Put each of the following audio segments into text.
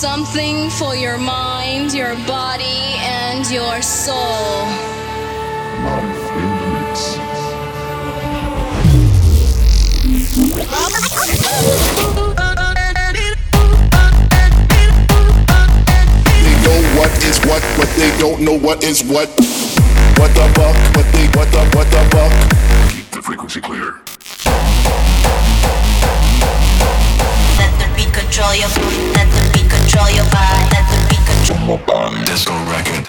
Something for your mind, your body, and your soul. Life in. They know what is what, but they don't know what is what. What the fuck? What they what the what the fuck? Keep the frequency clear. Let the beat control your Let the beat control your body. Let the beat control Disco record.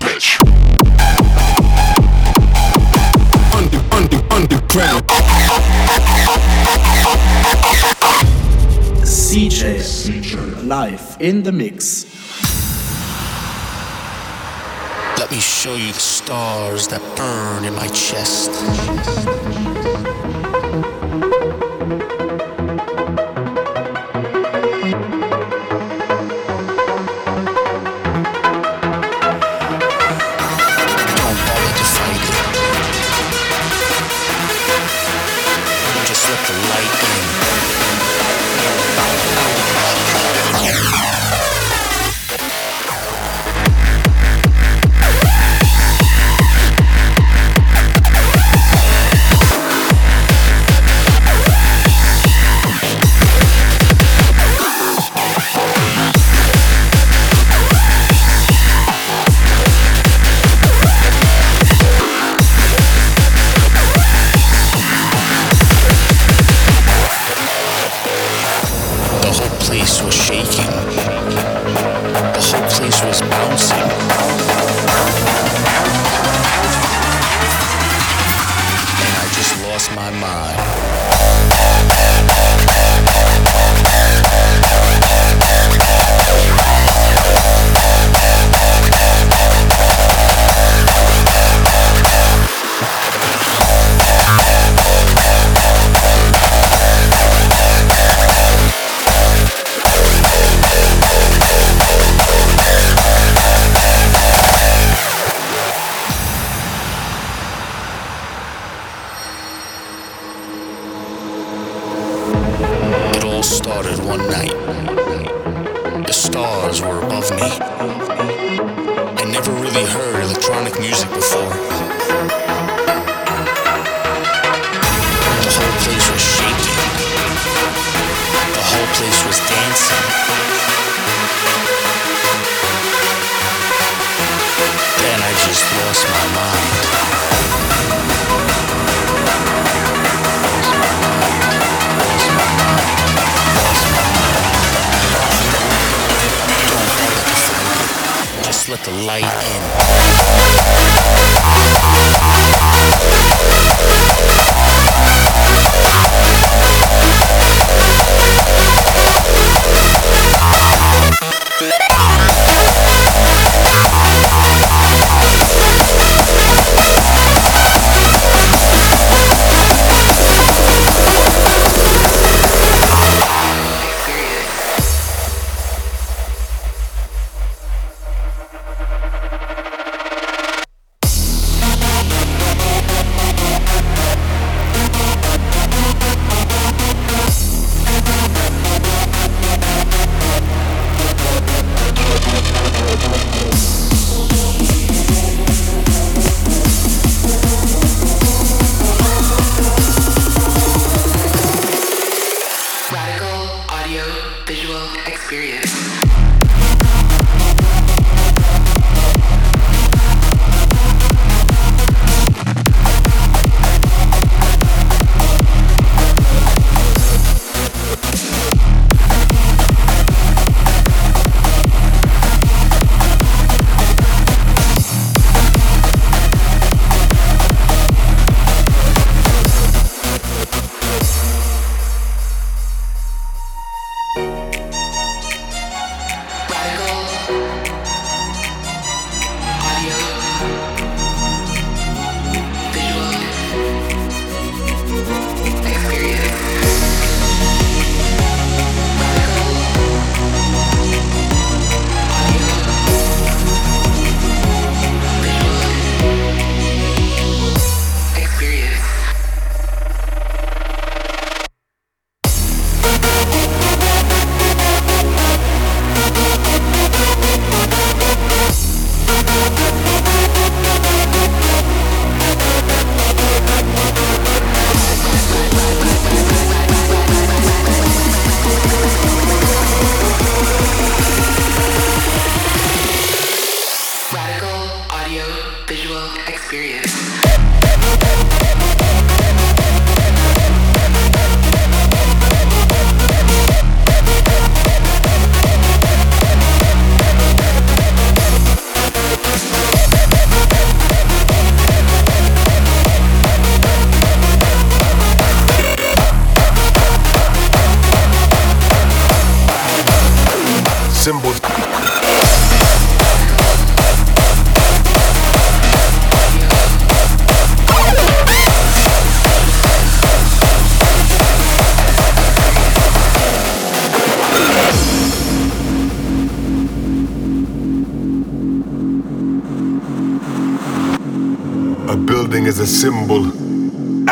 Bitch. Under under underground. CJ live in the mix. Let me show you the stars that burn in my chest.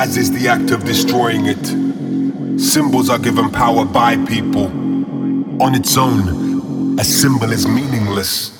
as is the act of destroying it. Symbols are given power by people. On its own, a symbol is meaningless.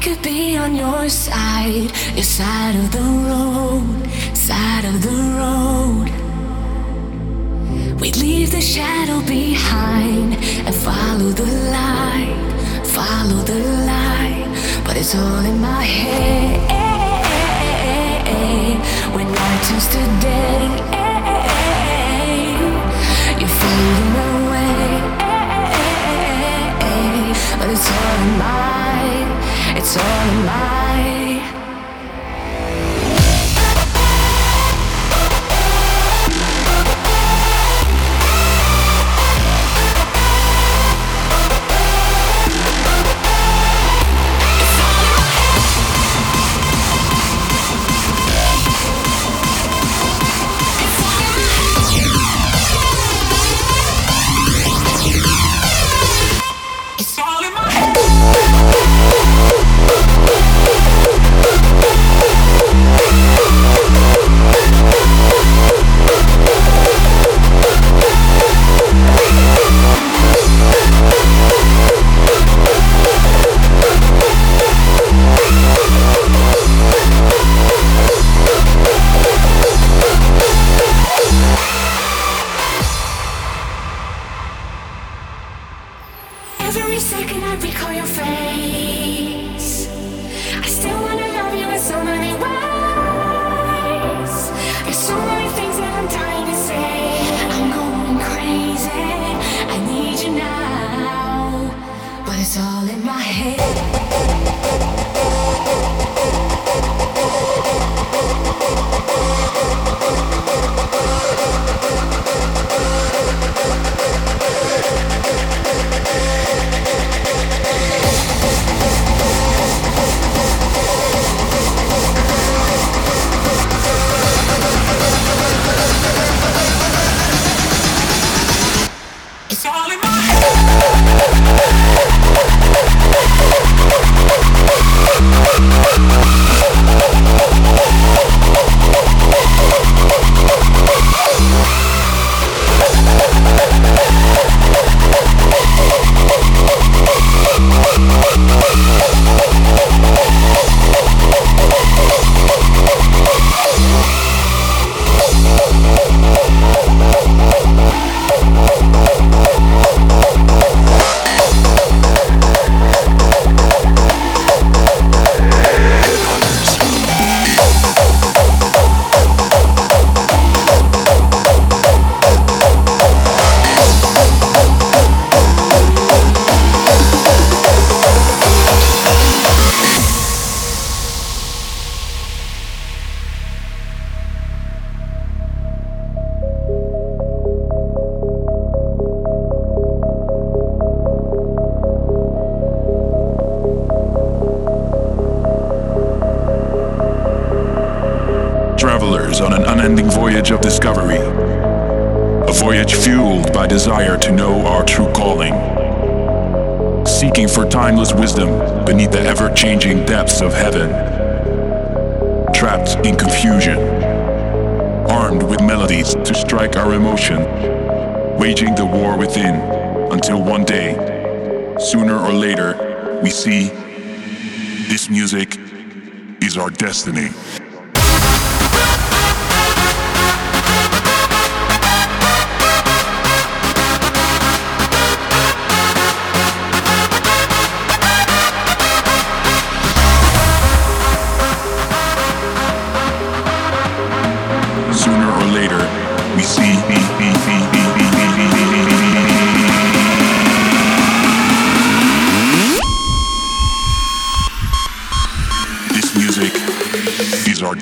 could be on your side, your side of the road, side of the road. We'd leave the shadow behind and follow the light, follow the light. But it's all in my head. When night turns to day, you're fading away. But it's all in my it's all mine.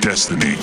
Destiny.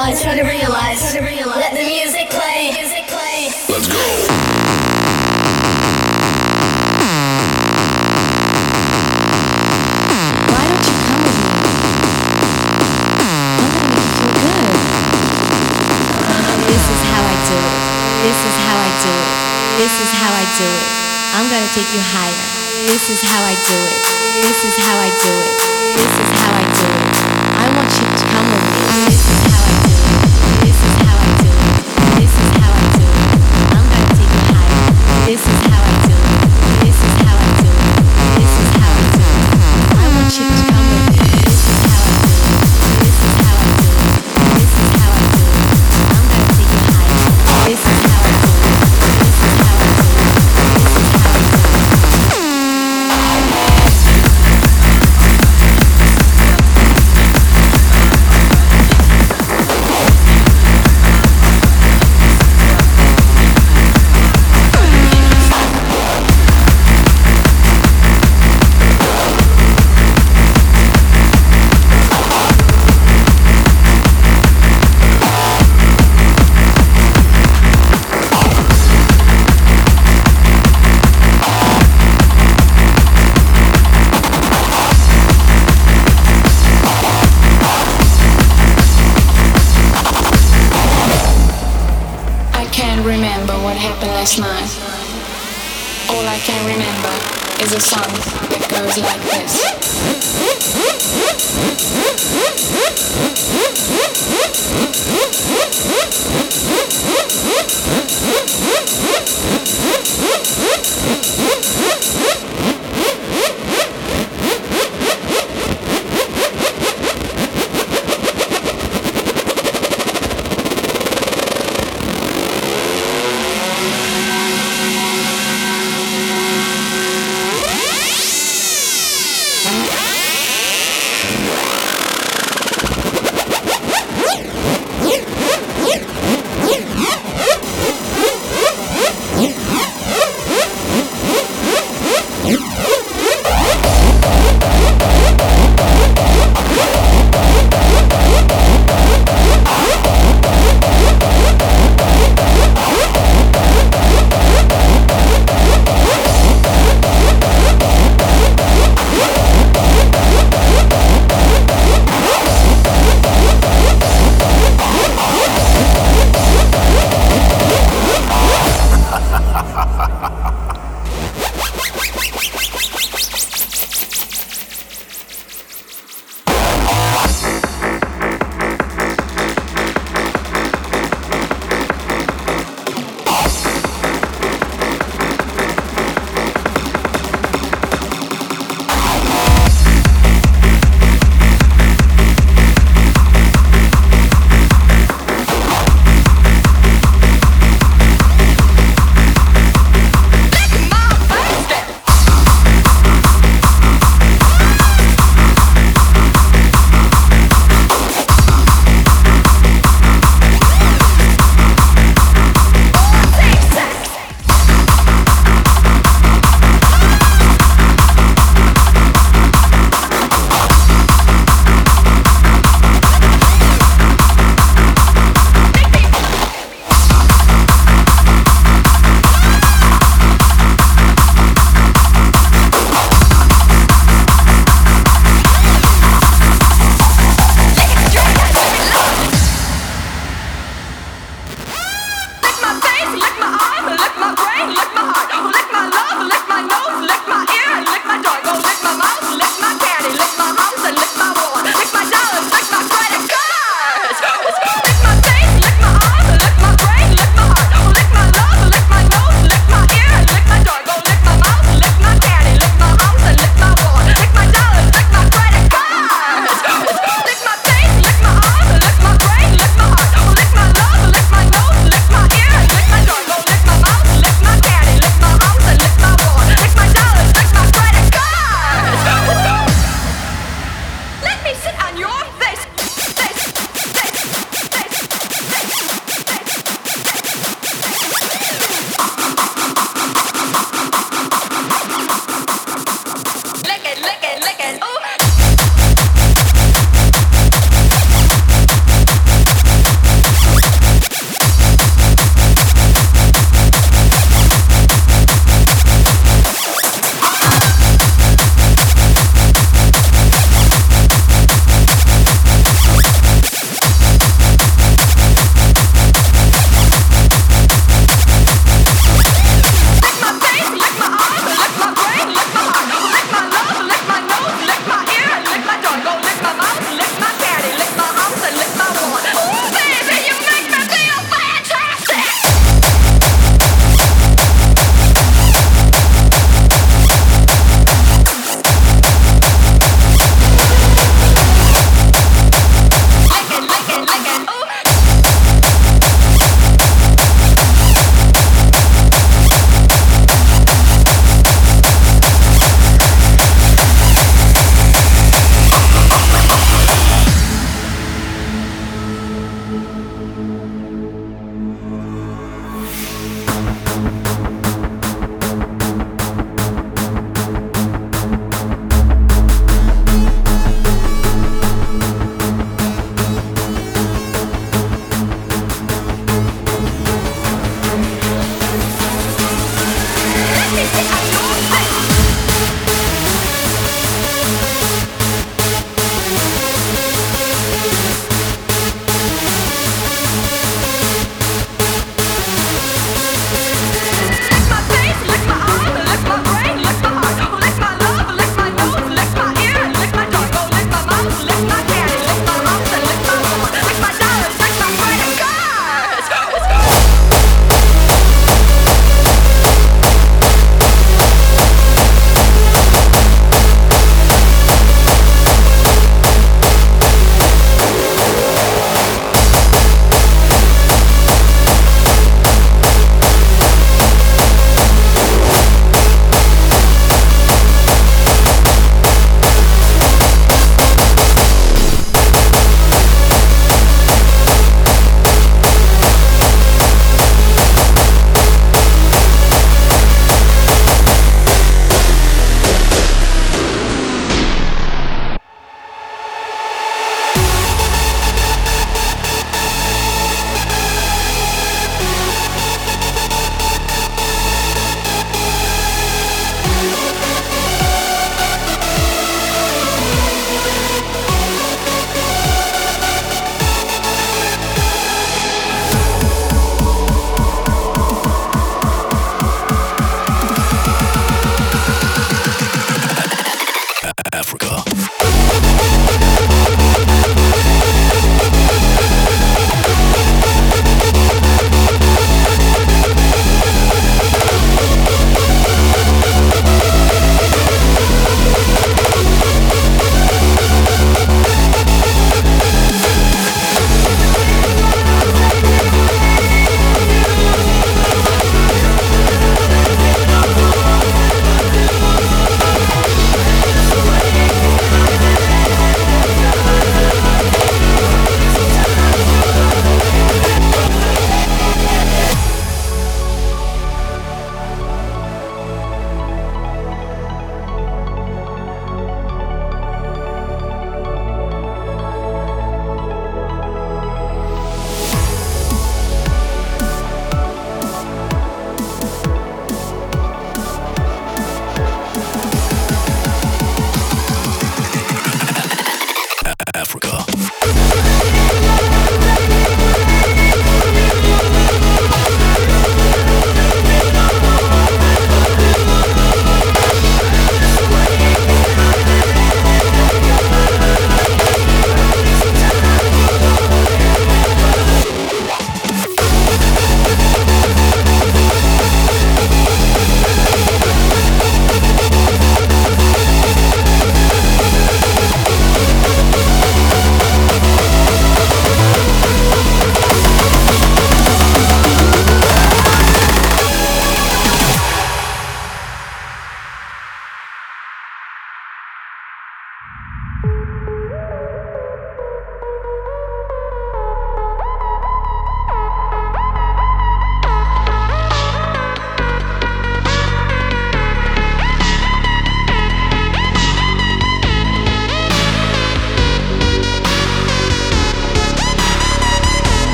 realize, try to realize, try to realize. Let the music play, music play. Let's go. This is how I do it. This is how I do it. I'm gonna take you higher. This is how I do it. This is how I do it. This is how I do it. I want you to come with me.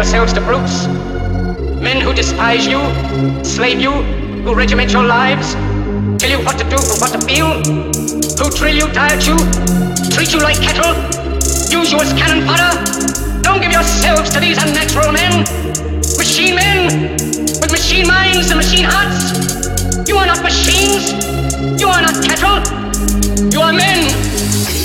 Yourselves to brutes. Men who despise you, slave you, who regiment your lives, tell you what to do and what to feel, who drill you, diet you, treat you like cattle, use you as cannon fodder. Don't give yourselves to these unnatural men, machine men, with machine minds and machine hearts. You are not machines. You are not cattle. You are men.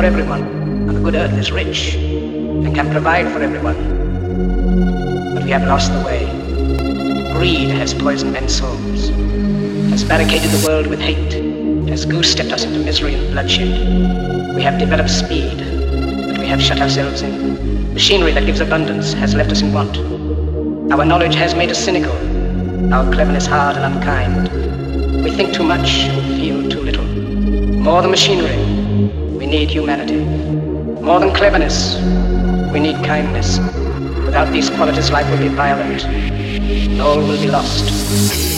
For everyone, and the good earth is rich and can provide for everyone. But we have lost the way. Greed has poisoned men's souls, has barricaded the world with hate, has goose-stepped us into misery and bloodshed. We have developed speed, but we have shut ourselves in. Machinery that gives abundance has left us in want. Our knowledge has made us cynical, our cleverness hard and unkind. We think too much and feel too little. More than machinery, need humanity. More than cleverness, we need kindness. Without these qualities, life will be violent. All will be lost.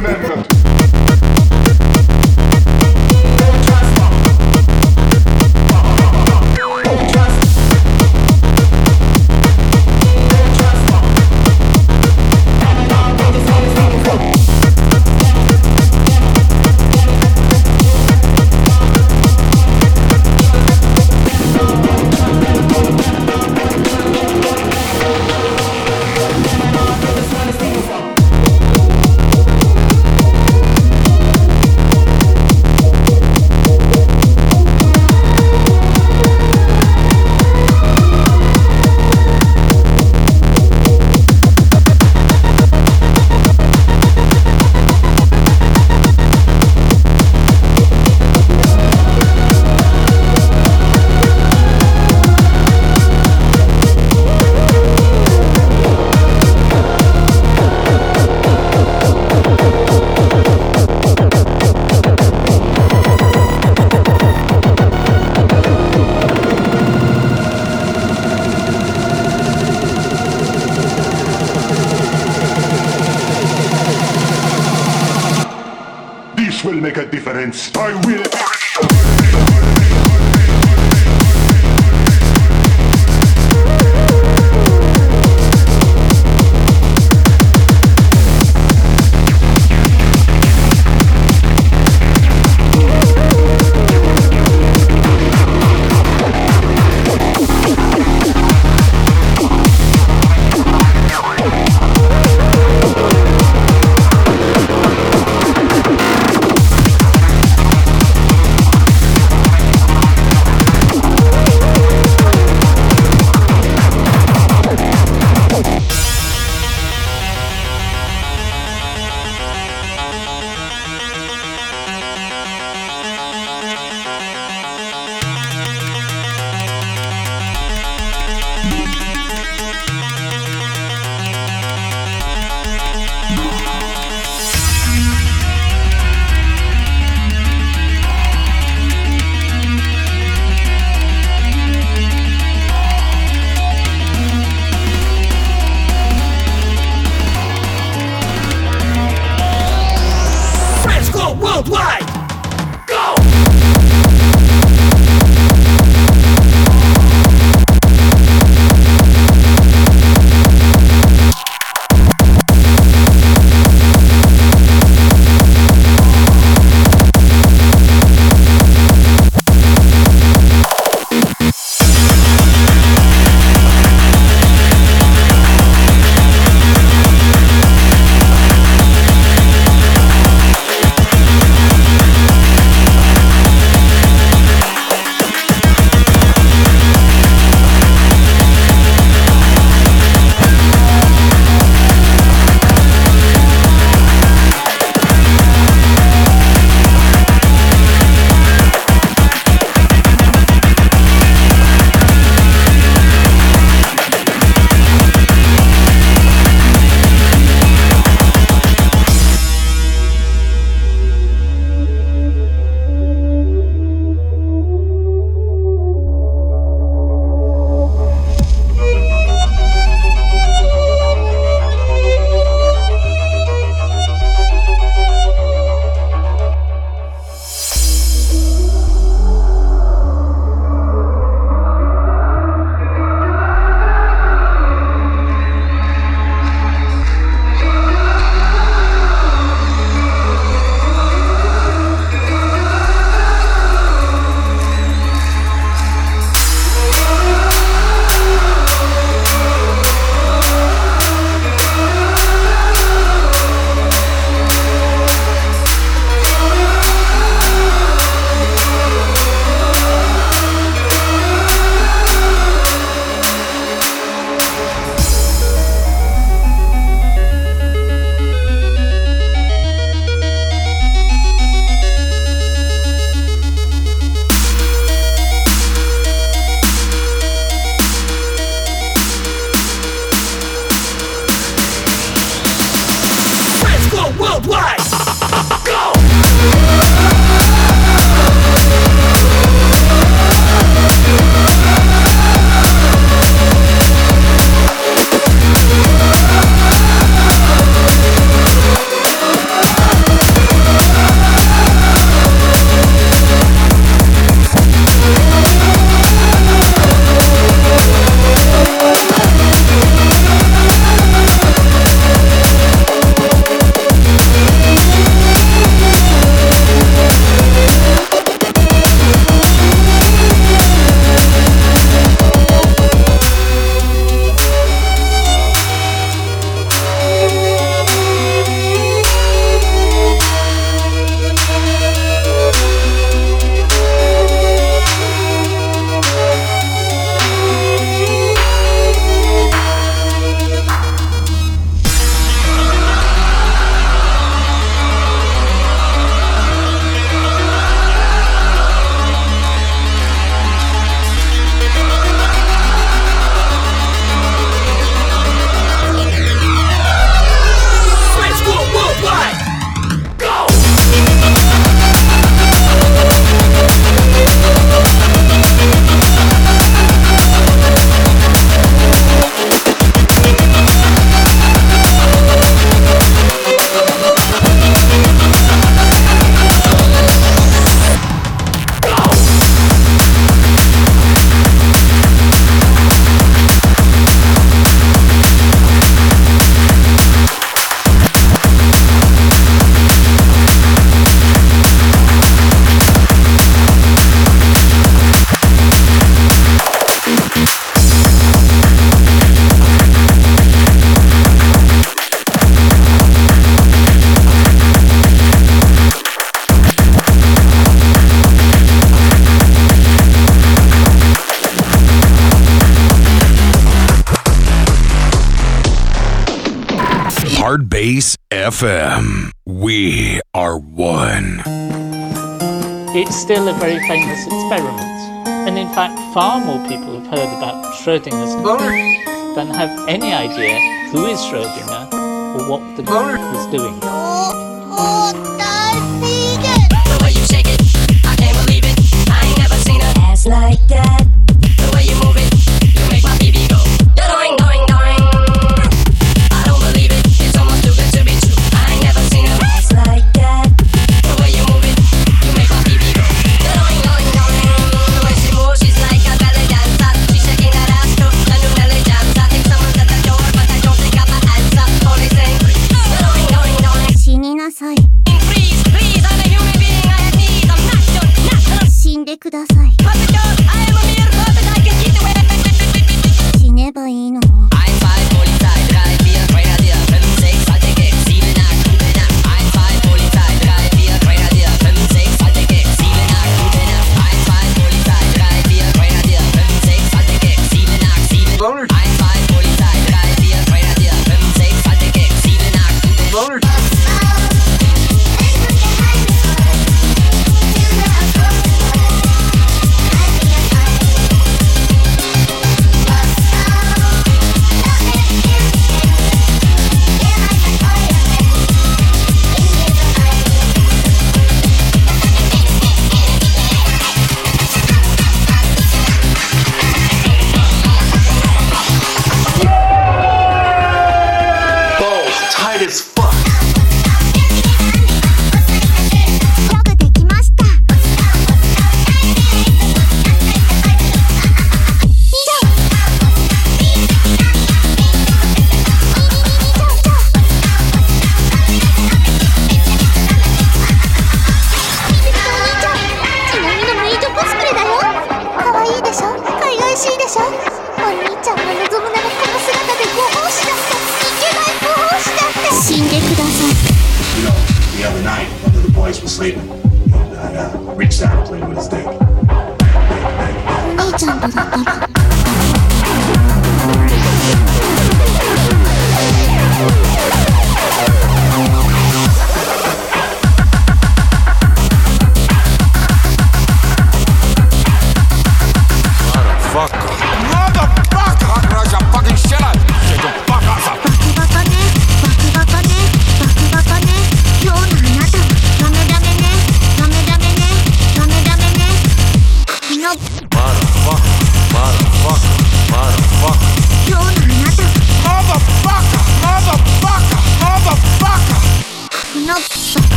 Will Space FM. We are one. It's still a very famous experiment. And in fact, far more people have heard about Schrodinger's dog than have any idea who is Schrodinger or what the cat was doing.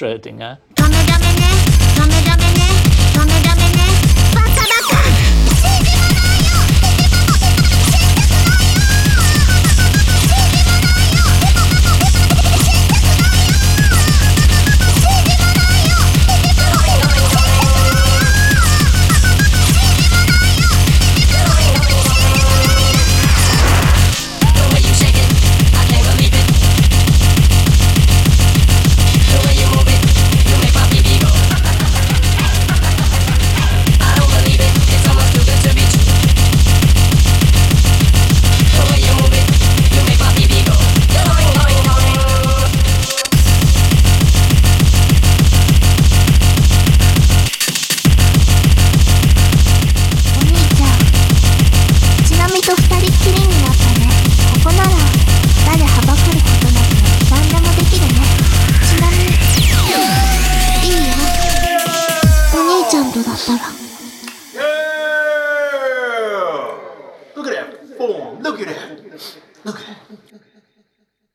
Schrödinger?